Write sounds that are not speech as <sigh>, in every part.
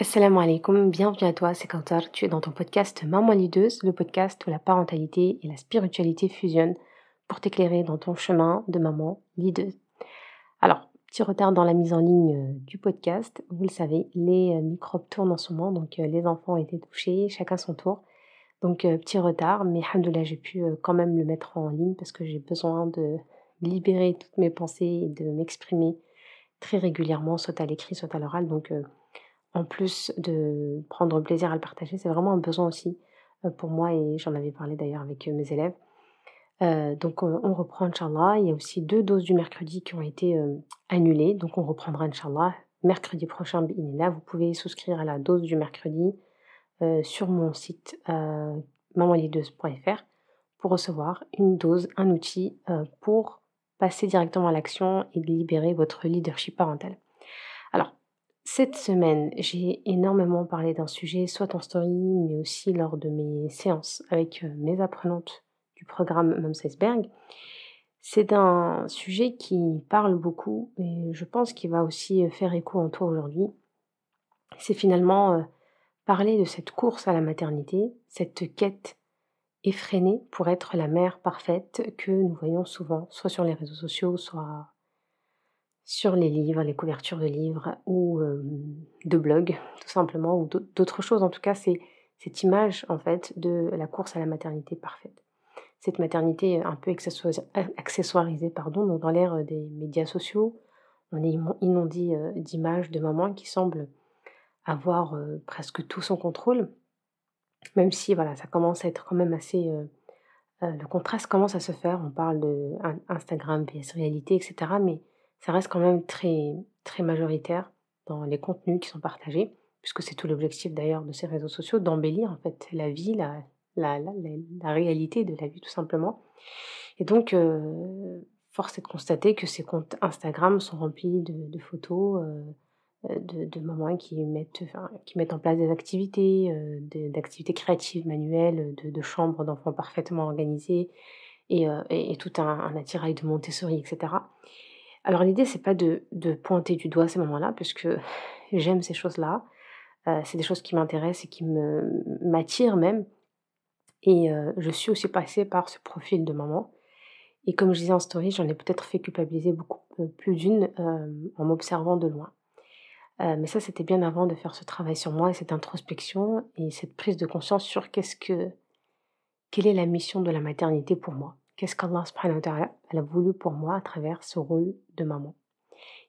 Assalamu alaikum, bienvenue à toi, c'est Kautar. Tu es dans ton podcast Maman Lideuse, le podcast où la parentalité et la spiritualité fusionnent pour t'éclairer dans ton chemin de maman lideuse. Alors, petit retard dans la mise en ligne euh, du podcast. Vous le savez, les euh, microbes tournent en ce moment, donc euh, les enfants ont été touchés, chacun son tour. Donc, petit retard, mais alhamdoulilah, j'ai pu quand même le mettre en ligne parce que j'ai besoin de libérer toutes mes pensées et de m'exprimer très régulièrement, soit à l'écrit, soit à l'oral. Donc, en plus de prendre plaisir à le partager, c'est vraiment un besoin aussi pour moi et j'en avais parlé d'ailleurs avec mes élèves. donc on, reprend Inch'Allah. Il y a aussi deux doses du mercredi qui ont été annulées. Donc on reprendra Inch'Allah mercredi prochain. Là, vous pouvez souscrire à la dose du mercredi sur mon site euh, pour recevoir une dose, un outil pour passer directement à l'action et libérer votre leadership parental. Cette semaine, j'ai énormément parlé d'un sujet, soit en story, mais aussi lors de mes séances avec euh, mes apprenantes du programme Mumsesberg. C'est un sujet qui parle beaucoup et je pense qu'il va aussi euh, faire écho en toi aujourd'hui. C'est finalement euh, parler de cette course à la maternité, cette quête effrénée pour être la mère parfaite que nous voyons souvent, soit sur les réseaux sociaux, soit sur les livres, les couvertures de livres ou de blogs, tout simplement, ou d'autres choses. En tout cas, c'est cette image, en fait, de la course à la maternité parfaite. Cette maternité un peu accessoirisée, pardon, donc dans l'ère des médias sociaux, on est inondé d'images de mamans qui semblent avoir presque tout son contrôle, même si voilà, ça commence à être quand même assez... le contraste commence à se faire, on parle de Instagram, PS réalité, etc. Mais ça reste quand même très, très majoritaire dans les contenus qui sont partagés, puisque c'est tout l'objectif d'ailleurs de ces réseaux sociaux, d'embellir en fait la vie, la, la, la, réalité de la vie tout simplement. Et donc, euh, force est de constater que ces comptes Instagram sont remplis de, photos euh, de, de, mamans qui mettent, qui mettent en place des activités, euh, d'activités créatives, manuelles, de, chambres d'enfants parfaitement organisées et, et, tout un, un attirail de Montessori, etc. Alors l'idée, c'est pas de, pointer du doigt ces moments-là, puisque <laughs> j'aime ces choses-là. Euh, c'est des choses qui m'intéressent et qui m'attirent même. Et euh, je suis aussi passée par ce profil de maman. Et comme je disais en story, j'en ai peut-être fait culpabiliser beaucoup euh, plus d'une en m'observant de loin. mais ça, c'était bien avant de faire ce travail sur moi et cette introspection et cette prise de conscience sur qu'est-ce que, quelle est la mission de la maternité pour moi qu'est-ce qu'Allah a voulu pour moi à travers ce rôle de maman.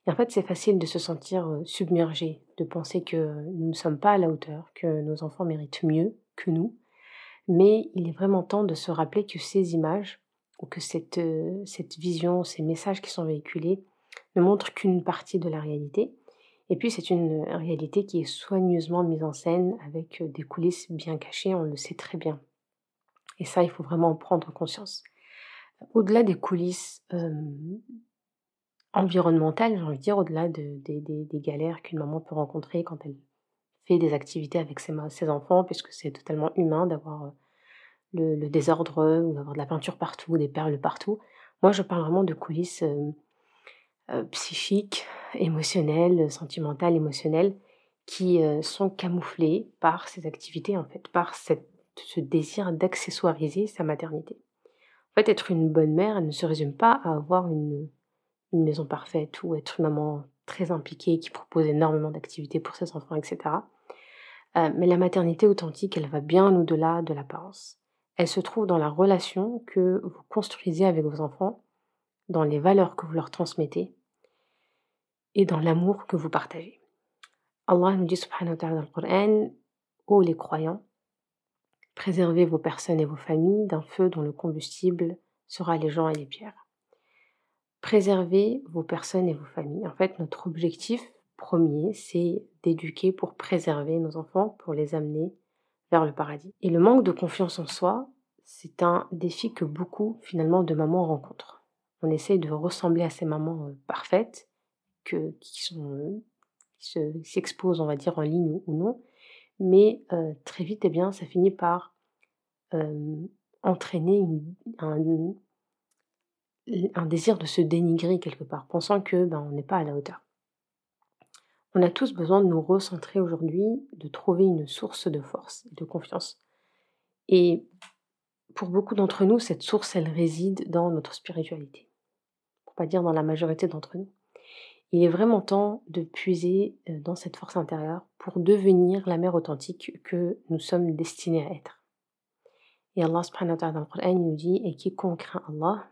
Et en fait, c'est facile de se sentir euh, submergé, de penser que nous ne sommes pas à la hauteur, que nos enfants méritent mieux que nous. Mais il est vraiment temps de se rappeler que ces images, ou que cette, euh, cette vision, ces messages qui sont véhiculés, ne montrent qu'une partie de la réalité. Et puis c'est une réalité qui est soigneusement mise en scène avec euh, des coulisses bien cachées, on le sait très bien. Et ça, il faut vraiment en prendre conscience au-delà des coulisses environnementales, j'ai envie de dire, au-delà de, des galères qu'une maman peut rencontrer quand elle fait des activités avec ses, enfants, puisque c'est totalement humain d'avoir le, désordre ou d'avoir de la peinture partout, des perles partout. Moi, je parle vraiment de coulisses psychiques, émotionnelles, sentimentales, émotionnelles, qui sont camouflées par ces activités, en fait, par ce désir d'accessoiriser sa maternité. En fait, être une bonne mère, elle ne se résume pas à avoir une, maison parfaite ou être une maman très impliquée qui propose énormément d'activités pour ses enfants, etc. Euh, mais la maternité authentique, elle va bien au-delà de l'apparence. Elle se trouve dans la relation que vous construisez avec vos enfants, dans les valeurs que vous leur transmettez et dans l'amour que vous partagez. Allah nous dit subhanahu wa ta'ala dans le ô les croyants, Préservez vos personnes et vos familles d'un feu dont le combustible sera les gens et les pierres. Préservez vos personnes et vos familles. En fait, notre objectif premier, c'est d'éduquer pour préserver nos enfants, pour les amener vers le paradis. Et le manque de confiance en soi, c'est un défi que beaucoup finalement de mamans rencontrent. On essaye de ressembler à ces mamans euh, parfaites que, qui sont qui s'exposent, on va dire, en ligne ou non, mais euh, très vite, eh bien, ça finit par entraîner un, désir de se dénigrer quelque part, pensant que ben, on n'est pas à la hauteur. On a tous besoin de nous recentrer aujourd'hui, de trouver une source de force et de confiance. Et pour beaucoup d'entre nous, cette source, elle réside dans notre spiritualité. Pour pas dire dans la majorité d'entre nous. Il est vraiment temps de puiser euh, dans cette force intérieure pour devenir la mère authentique que nous sommes destinés à être. Et Allah subhanahu wa ta'ala nous dit Et quiconque craint Allah,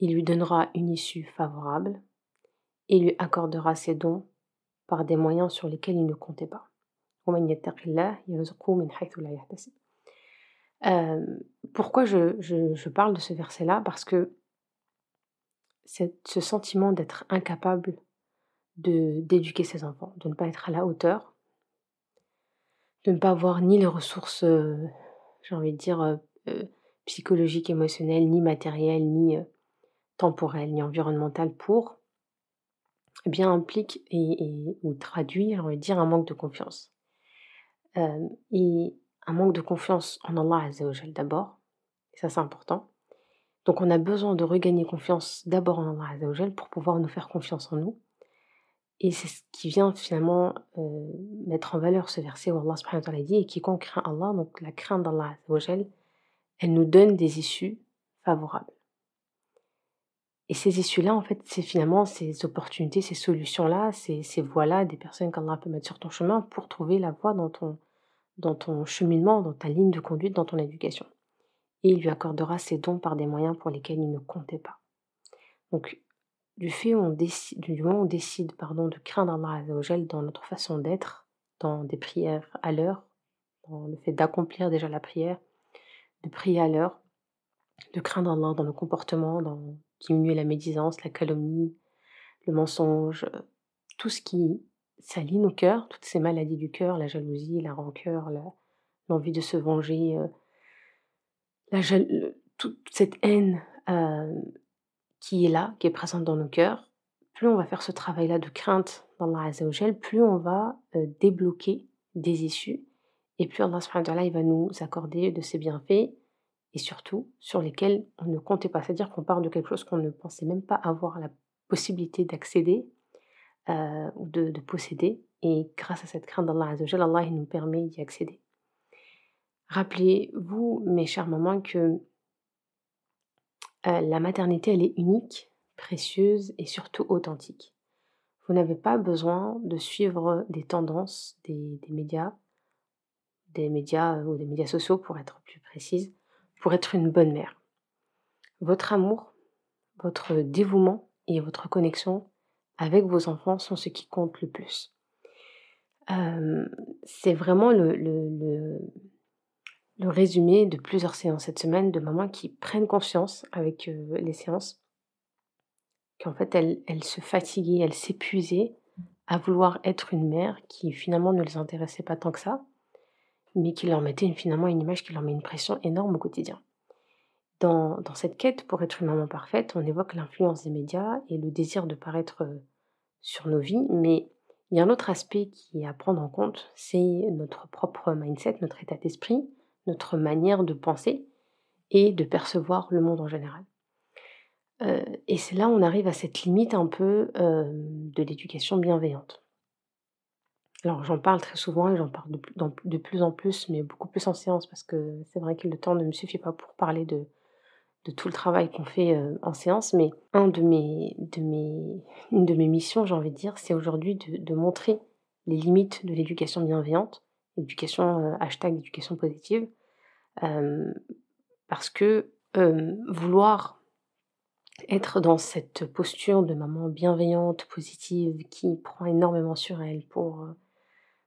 il lui donnera une issue favorable et lui accordera ses dons par des moyens sur lesquels il ne comptait pas. Euh, pourquoi je, parle de ce verset-là? Parce que ce sentiment d'être incapable de d'éduquer ses enfants, de ne pas être à la hauteur, de ne pas avoir ni les ressources, euh, j'ai envie de dire, euh, psychologiques, émotionnelles, ni matérielles, ni temporelles, ni environnementales pour, eh bien implique et, ou traduit, j'ai envie de dire, un manque de confiance. et un manque de confiance en Allah d'abord, et ça c'est important. Donc on a besoin de regagner confiance d'abord en Allah pour pouvoir nous faire confiance en nous. Et c'est ce qui vient finalement euh, mettre en valeur ce verset où Allah subhanahu wa ta'ala dit Et quiconque craint Allah, donc la crainte d'Allah elle nous donne des issues favorables. Et ces issues-là, en fait, c'est finalement ces opportunités, ces solutions-là, ces, ces voies-là, des personnes qu'Allah peut mettre sur ton chemin pour trouver la voie dans ton cheminement, dans ta ligne de conduite, dans ton éducation. Et il lui accordera ses dons par des moyens pour lesquels il ne comptait pas. Donc, du fait on décide, du moment où on décide pardon, de craindre Allah dans notre façon d'être, dans des prières à l'heure, dans le fait d'accomplir déjà la prière, de prier à l'heure, de craindre Allah dans nos comportements, dans diminuer la médisance, la calomnie, le mensonge, tout ce qui salit nos cœurs, toutes ces maladies du cœur, la jalousie, la rancœur, l'envie de se venger, euh, la toute cette haine euh, qui est là, qui est présente dans nos cœurs, plus on va faire ce travail-là de crainte dans Allah Azzawajal, plus on va euh, débloquer des issues, et plus Allah il va nous accorder de ses bienfaits, et surtout sur lesquels on ne comptait pas. C'est-à-dire qu'on part de quelque chose qu'on ne pensait même pas avoir la possibilité d'accéder, euh, ou de, posséder. Et grâce à cette crainte d'Allah Azzawajal, Allah nous permet d'y accéder. Rappelez-vous, mes chères mamans, que euh, la maternité, elle est unique, précieuse et surtout authentique. Vous n'avez pas besoin de suivre des tendances des, médias, des médias ou des médias sociaux pour être plus précise, pour être une bonne mère. Votre amour, votre dévouement et votre connexion avec vos enfants sont ce qui compte le plus. c'est vraiment le, résumé de plusieurs séances cette semaine de mamans qui prennent conscience avec les séances qu'en fait elles, se fatiguaient, elles s'épuisaient à vouloir être une mère qui finalement ne les intéressait pas tant que ça, mais qui leur mettait finalement une image qui leur met une pression énorme au quotidien. Dans, cette quête pour être une maman parfaite, on évoque l'influence des médias et le désir de paraître euh, sur nos vies, mais il y a un autre aspect qui est à prendre en compte, c'est notre propre mindset, notre état d'esprit, notre manière de penser et de percevoir le monde en général. Euh, et c'est là où on arrive à cette limite un peu euh, de l'éducation bienveillante. Alors j'en parle très souvent et j'en parle de, plus en plus, mais beaucoup plus en séance parce que c'est vrai que le temps ne me suffit pas pour parler de, tout le travail qu'on fait euh, en séance, mais une de mes missions, j'ai envie de dire, c'est aujourd'hui de, montrer les limites de l'éducation bienveillante, l'éducation euh, hashtag éducation positive, euh, parce que vouloir être dans cette posture de maman bienveillante, positive, qui prend énormément sur elle pour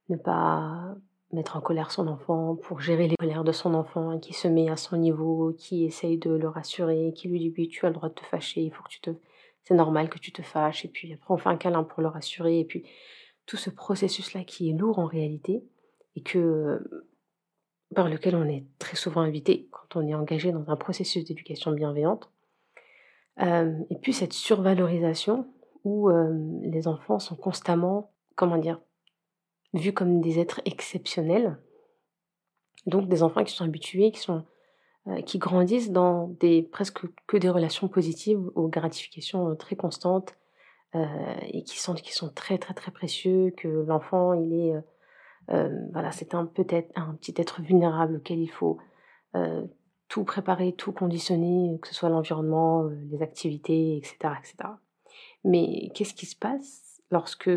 ne pas mettre en colère son enfant, pour gérer les colères de son enfant, qui se met à son niveau, qui essaye de le rassurer, qui lui dit oui, tu as le droit de te fâcher, il tu te... C'est normal que tu te fâches, et puis après on fait un câlin pour le rassurer, et puis tout ce processus-là qui est lourd en réalité, et que par lequel on est très souvent invité quand on est engagé dans un processus d'éducation bienveillante. Euh, et puis cette survalorisation où euh, les enfants sont constamment, comment dire, vus comme des êtres exceptionnels. Donc des enfants qui sont habitués, qui, sont, euh, qui grandissent dans des, presque que des relations positives aux gratifications euh, très constantes, et qui sentent qu'ils sont très très très précieux, que l'enfant il est voilà c'est un peut-être un petit être vulnérable auquel il faut tout préparer, tout conditionner, que ce soit l'environnement, les activités, etc., etc. Mais qu'est-ce qui se passe lorsque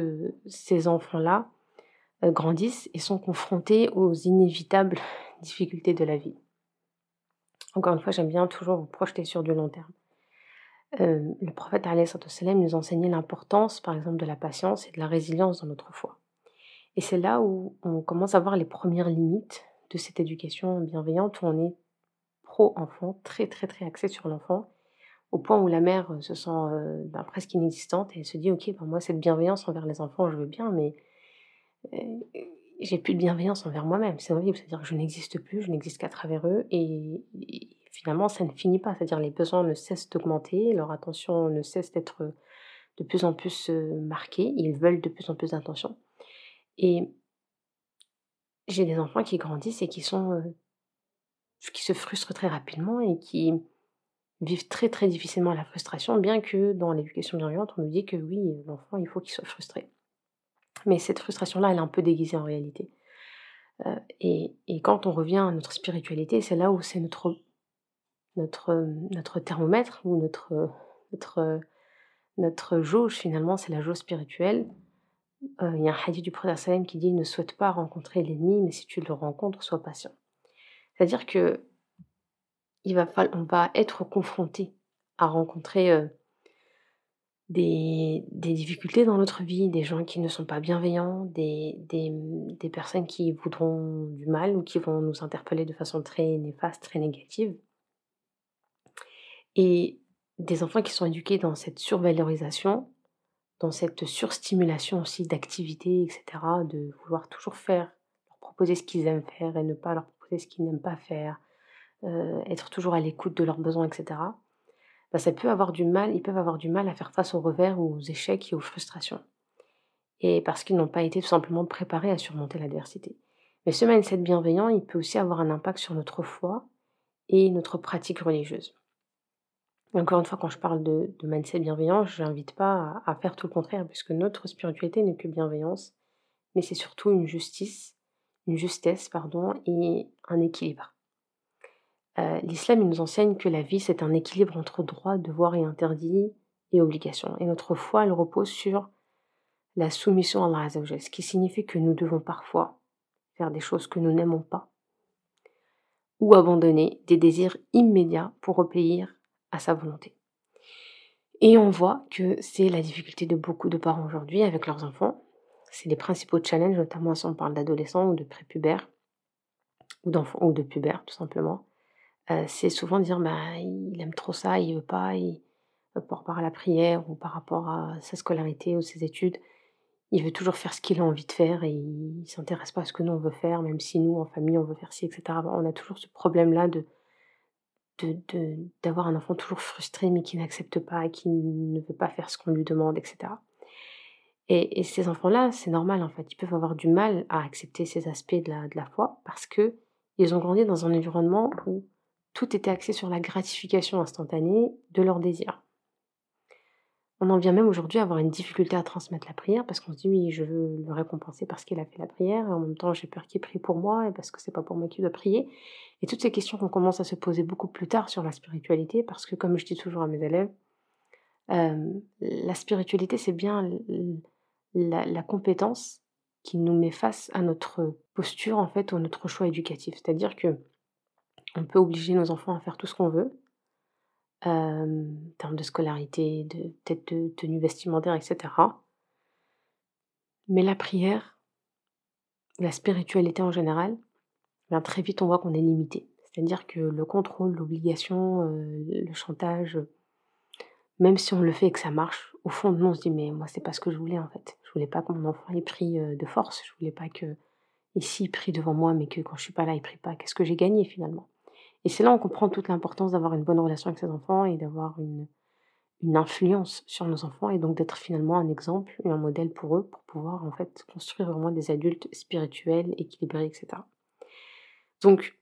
ces enfants-là grandissent et sont confrontés aux inévitables <laughs> difficultés de la vie? Encore une fois, j'aime bien toujours vous projeter sur du long terme. le prophète salam nous enseignait l'importance, par exemple, de la patience et de la résilience dans notre foi. Et c'est là où on commence à voir les premières limites de cette éducation bienveillante, où on est pro-enfant, très très très axé sur l'enfant, au point où la mère se sent ben, presque inexistante et elle se dit ok, ben, moi cette bienveillance envers les enfants, je veux bien, mais j'ai plus de bienveillance envers moi-même, c'est horrible, c'est-à-dire que je n'existe plus, je n'existe qu'à travers eux et, finalement ça ne finit pas, c'est-à-dire les besoins ne cessent d'augmenter, leur attention ne cesse d'être de plus en plus marquée, ils veulent de plus en plus d'attention. Et j'ai des enfants qui grandissent et qui sont qui se frustrent très rapidement et qui vivent très très difficilement la frustration, bien que dans l'éducation bienveillante, on nous dit que oui, l'enfant, il faut qu'il soit frustré. Mais cette frustration-là, elle est un peu déguisée en réalité. Euh, et, quand on revient à notre spiritualité, c'est là où c'est notre, notre, notre thermomètre ou notre, notre, notre jauge finalement, c'est la jauge spirituelle. Euh, il y a un hadith du prophète Salem qui dit ne souhaite pas rencontrer l'ennemi, mais si tu le rencontres, sois patient. C'est-à-dire que il va être confronté à rencontrer euh, des, difficultés dans notre vie, des gens qui ne sont pas bienveillants, des, personnes qui voudront du mal ou qui vont nous interpeller de façon très néfaste, très négative. Et des enfants qui sont éduqués dans cette survalorisation, dans cette surstimulation aussi d'activité, etc., de vouloir toujours faire, leur proposer ce qu'ils aiment faire et ne pas leur proposer ce qu'ils n'aiment pas faire, euh, être toujours à l'écoute de leurs besoins, etc bah, ça peut avoir du mal, ils peuvent avoir du mal à faire face aux revers ou aux échecs et aux frustrations. Et parce qu'ils n'ont pas été tout simplement préparés à surmonter l'adversité. Mais ce mindset bienveillant, il peut aussi avoir un impact sur notre foi et notre pratique religieuse. Encore une fois, quand je parle de, mindset bienveillant, je n'invite pas à, faire tout le contraire, puisque notre spiritualité n'est que bienveillance, mais c'est surtout une justice, une justesse, pardon, et un équilibre. Euh, l'islam nous enseigne que la vie, c'est un équilibre entre droits, devoirs et interdits et obligations. Et notre foi, elle repose sur la soumission à Allah Azzawajal, ce qui signifie que nous devons parfois faire des choses que nous n'aimons pas ou abandonner des désirs immédiats pour obéir à sa volonté. Et on voit que c'est la difficulté de beaucoup de parents aujourd'hui avec leurs enfants. C'est les principaux challenges, notamment si on parle d'adolescents ou de prépubères, ou d'enfants ou de pubères tout simplement c'est souvent dire bah, il aime trop ça, il veut pas, par rapport à la prière ou par rapport à sa scolarité ou ses études, il veut toujours faire ce qu'il a envie de faire et il s'intéresse pas à ce que nous on veut faire, même si nous en famille on veut faire ci, etc. On a toujours ce problème-là de d'avoir un enfant toujours frustré mais qui n'accepte pas et qui ne veut pas faire ce qu'on lui demande, etc. Et, ces enfants-là, c'est normal en fait, ils peuvent avoir du mal à accepter ces aspects de la, de la foi parce que ils ont grandi dans un environnement où tout était axé sur la gratification instantanée de leurs désirs. On en vient même aujourd'hui à avoir une difficulté à transmettre la prière parce qu'on se dit oui, je veux le récompenser parce qu'il a fait la prière et en même temps j'ai peur qu'il prie pour moi et parce que c'est pas pour moi qu'il doit prier. Et toutes ces questions qu'on commence à se poser beaucoup plus tard sur la spiritualité parce que comme je dis toujours à mes élèves, euh, la spiritualité c'est bien la, compétence qui nous met face à notre posture en fait ou à notre choix éducatif. C'est-à-dire que on peut obliger nos enfants à faire tout ce qu'on veut, en termes de scolarité, de peut-être de tenue vestimentaire, etc. Mais la prière, la spiritualité en général, bien très vite on voit qu'on est limité. C'est-à-dire que le contrôle, l'obligation, le chantage, même si on le fait et que ça marche, au fond de nous on se dit mais moi c'est pas ce que je voulais en fait. Je voulais pas que mon enfant ait pris de force, je voulais pas que ici il prie devant moi mais que quand je suis pas là il prie pas. Qu'est-ce que j'ai gagné finalement? Et c'est là où on comprend toute l'importance d'avoir une bonne relation avec ses enfants et d'avoir une, influence sur nos enfants et donc d'être finalement un exemple et un modèle pour eux pour pouvoir en fait construire vraiment des adultes spirituels, équilibrés, etc. Donc,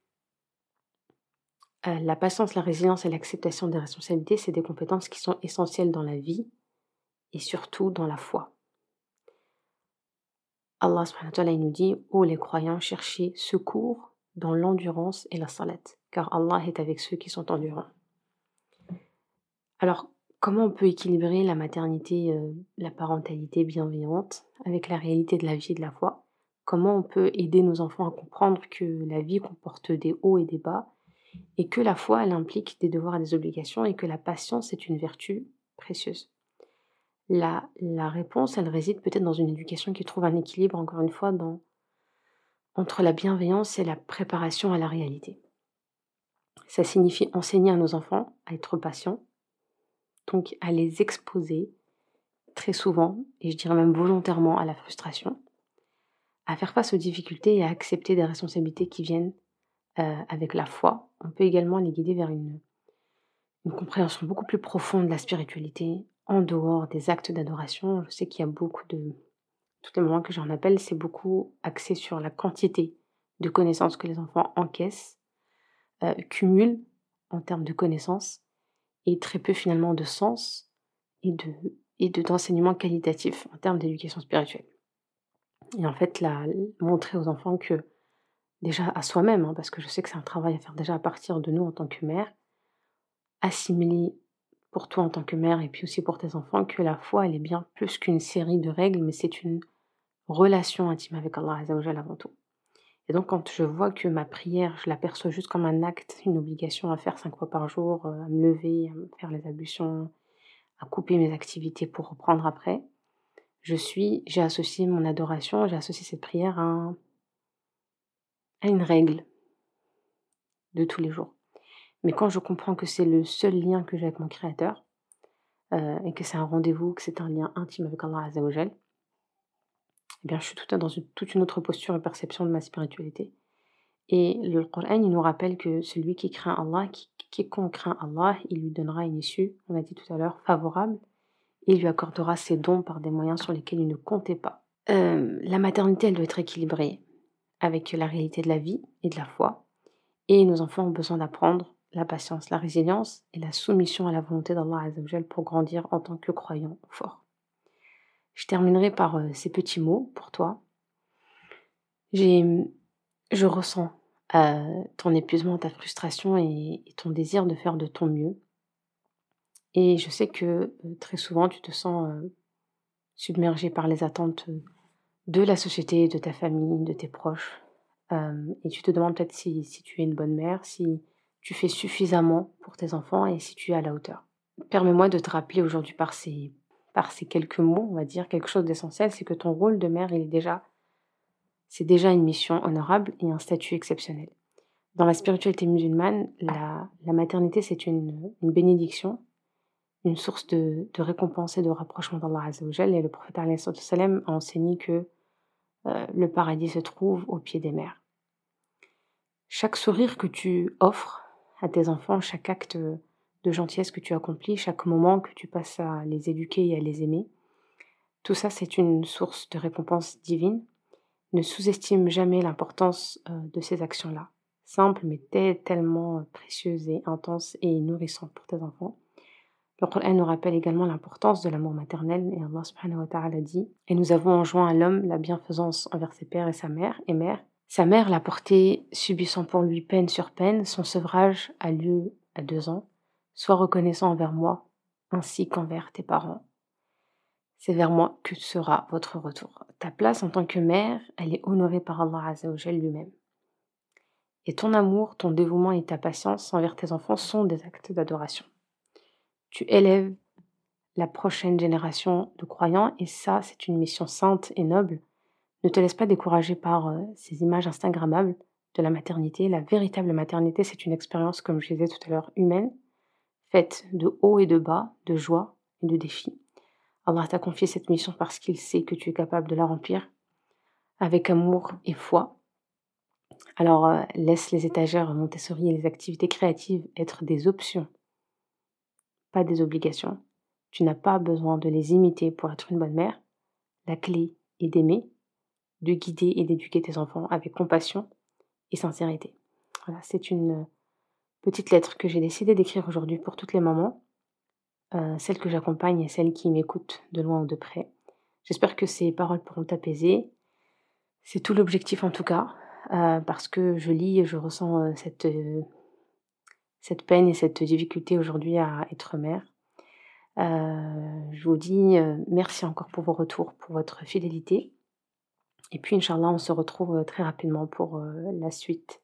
euh, la patience, la résilience et l'acceptation des responsabilités, c'est des compétences qui sont essentielles dans la vie et surtout dans la foi. Allah subhanahu wa ta'ala nous dit Ô les croyants, cherchez secours dans l'endurance et la salat, car Allah est avec ceux qui sont endurants. Alors, comment on peut équilibrer la maternité, euh, la parentalité bienveillante avec la réalité de la vie et de la foi? Comment on peut aider nos enfants à comprendre que la vie comporte des hauts et des bas et que la foi, elle implique des devoirs et des obligations et que la patience est une vertu précieuse? La, la réponse, elle réside peut-être dans une éducation qui trouve un équilibre, encore une fois, entre la bienveillance et la préparation à la réalité. Ça signifie enseigner à nos enfants à être patients, donc à les exposer très souvent, et je dirais même volontairement, à la frustration, à faire face aux difficultés et à accepter des responsabilités qui viennent euh, avec la foi. On peut également les guider vers une, une compréhension beaucoup plus profonde de la spiritualité, en dehors des actes d'adoration. Je sais qu'il y a beaucoup de... Tous les moments que j'en appelle, c'est beaucoup axé sur la quantité de connaissances que les enfants encaissent, euh, cumulent en termes de connaissances, et très peu finalement de sens et de et d'enseignement qualitatif en termes d'éducation spirituelle. Et en fait, la, montrer aux enfants que, déjà à soi-même, hein, parce que je sais que c'est un travail à faire déjà à partir de nous en tant que mère, assimiler pour toi en tant que mère et puis aussi pour tes enfants que la foi, elle est bien plus qu'une série de règles, mais c'est une relation intime avec Allah Azzawajal avant tout. Et donc quand je vois que ma prière, je l'aperçois juste comme un acte, une obligation à faire cinq fois par jour, euh, à me lever, à me faire les ablutions, à couper mes activités pour reprendre après, je suis, j'ai associé mon adoration, j'ai associé cette prière à, à une règle de tous les jours. Mais quand je comprends que c'est le seul lien que j'ai avec mon Créateur, euh, et que c'est un rendez-vous, que c'est un lien intime avec Allah Azzawajal, eh bien, je suis dans une, toute une autre posture et perception de ma spiritualité. Et le Coran, nous rappelle que celui qui craint Allah, qui, quiconque craint Allah, il lui donnera une issue, on a dit tout à l'heure, favorable, il lui accordera ses dons par des moyens sur lesquels il ne comptait pas. Euh, la maternité, elle doit être équilibrée avec la réalité de la vie et de la foi. Et nos enfants ont besoin d'apprendre la patience, la résilience et la soumission à la volonté d'Allah pour grandir en tant que croyant fort. Je terminerai par euh, ces petits mots pour toi. je ressens euh, ton épuisement, ta frustration et, ton désir de faire de ton mieux. Et je sais que euh, très souvent tu te sens submergé par les attentes de la société, de ta famille, de tes proches. et tu te demandes peut-être si, si, tu es une bonne mère, si tu fais suffisamment pour tes enfants et si tu es à la hauteur. Permets-moi de te rappeler aujourd'hui par ces, par ces quelques mots, on va dire, quelque chose d'essentiel, c'est que ton rôle de mère, il est déjà, c'est déjà une mission honorable et un statut exceptionnel. Dans la spiritualité musulmane, la, maternité, c'est une, bénédiction, une source de, de, récompense et de rapprochement d'Allah Azzawajal. Et le prophète a enseigné que euh, le paradis se trouve au pied des mers. Chaque sourire que tu offres à tes enfants, chaque acte de gentillesse que tu accomplis, chaque moment que tu passes à les éduquer et à les aimer. Tout ça, c'est une source de récompense divine. Ne sous-estime jamais l'importance euh, de ces actions-là. Simples, mais tellement précieuses et intenses et nourrissantes pour tes enfants. Le Coran nous rappelle également l'importance de l'amour maternel et Allah subhanahu wa ta'ala dit Et nous avons enjoint à l'homme la bienfaisance envers ses pères et sa mère et mère sa mère l'a porté, subissant pour lui peine sur peine. Son sevrage a lieu à deux ans. Sois reconnaissant envers moi, ainsi qu'envers tes parents. C'est vers moi que sera votre retour. Ta place en tant que mère, elle est honorée par Allah Azzawajal lui-même. Et ton amour, ton dévouement et ta patience envers tes enfants sont des actes d'adoration. Tu élèves la prochaine génération de croyants et ça, c'est une mission sainte et noble ne te laisse pas décourager par euh, ces images Instagrammables de la maternité. La véritable maternité, c'est une expérience, comme je disais tout à l'heure, humaine, faite de haut et de bas, de joie et de défis. Allah t'a confié cette mission parce qu'il sait que tu es capable de la remplir avec amour et foi. Alors euh, laisse les étagères Montessori et les activités créatives être des options, pas des obligations. Tu n'as pas besoin de les imiter pour être une bonne mère. La clé est d'aimer de guider et d'éduquer tes enfants avec compassion et sincérité. Voilà, c'est une petite lettre que j'ai décidé d'écrire aujourd'hui pour toutes les mamans celles que j'accompagne et celles qui m'écoutent de loin ou de près. J'espère que ces paroles pourront t'apaiser. C'est tout l'objectif en tout cas, parce que je lis et je ressens cette, cette peine et cette difficulté aujourd'hui à être mère. je vous dis merci encore pour vos retours, pour votre fidélité. Et puis, Inch'Allah, on se retrouve très rapidement pour la suite.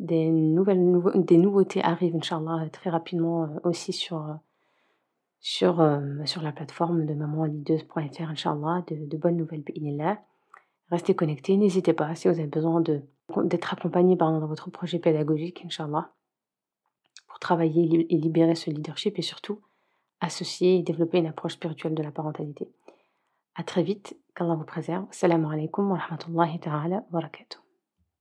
Des, nouvelles, des nouveautés arrivent, Inch'Allah, très rapidement aussi sur, sur, sur la plateforme de mamanlideuse.fr, Inch'Allah, de, de bonnes nouvelles, là. Restez connectés, n'hésitez pas si vous avez besoin d'être accompagné dans votre projet pédagogique, Inch'Allah, pour travailler et libérer ce leadership et surtout associer et développer une approche spirituelle de la parentalité. À très vite, qu'Allah vous préserve. Salam alaikum wa rahmatullahi ta'ala wa barakatuh.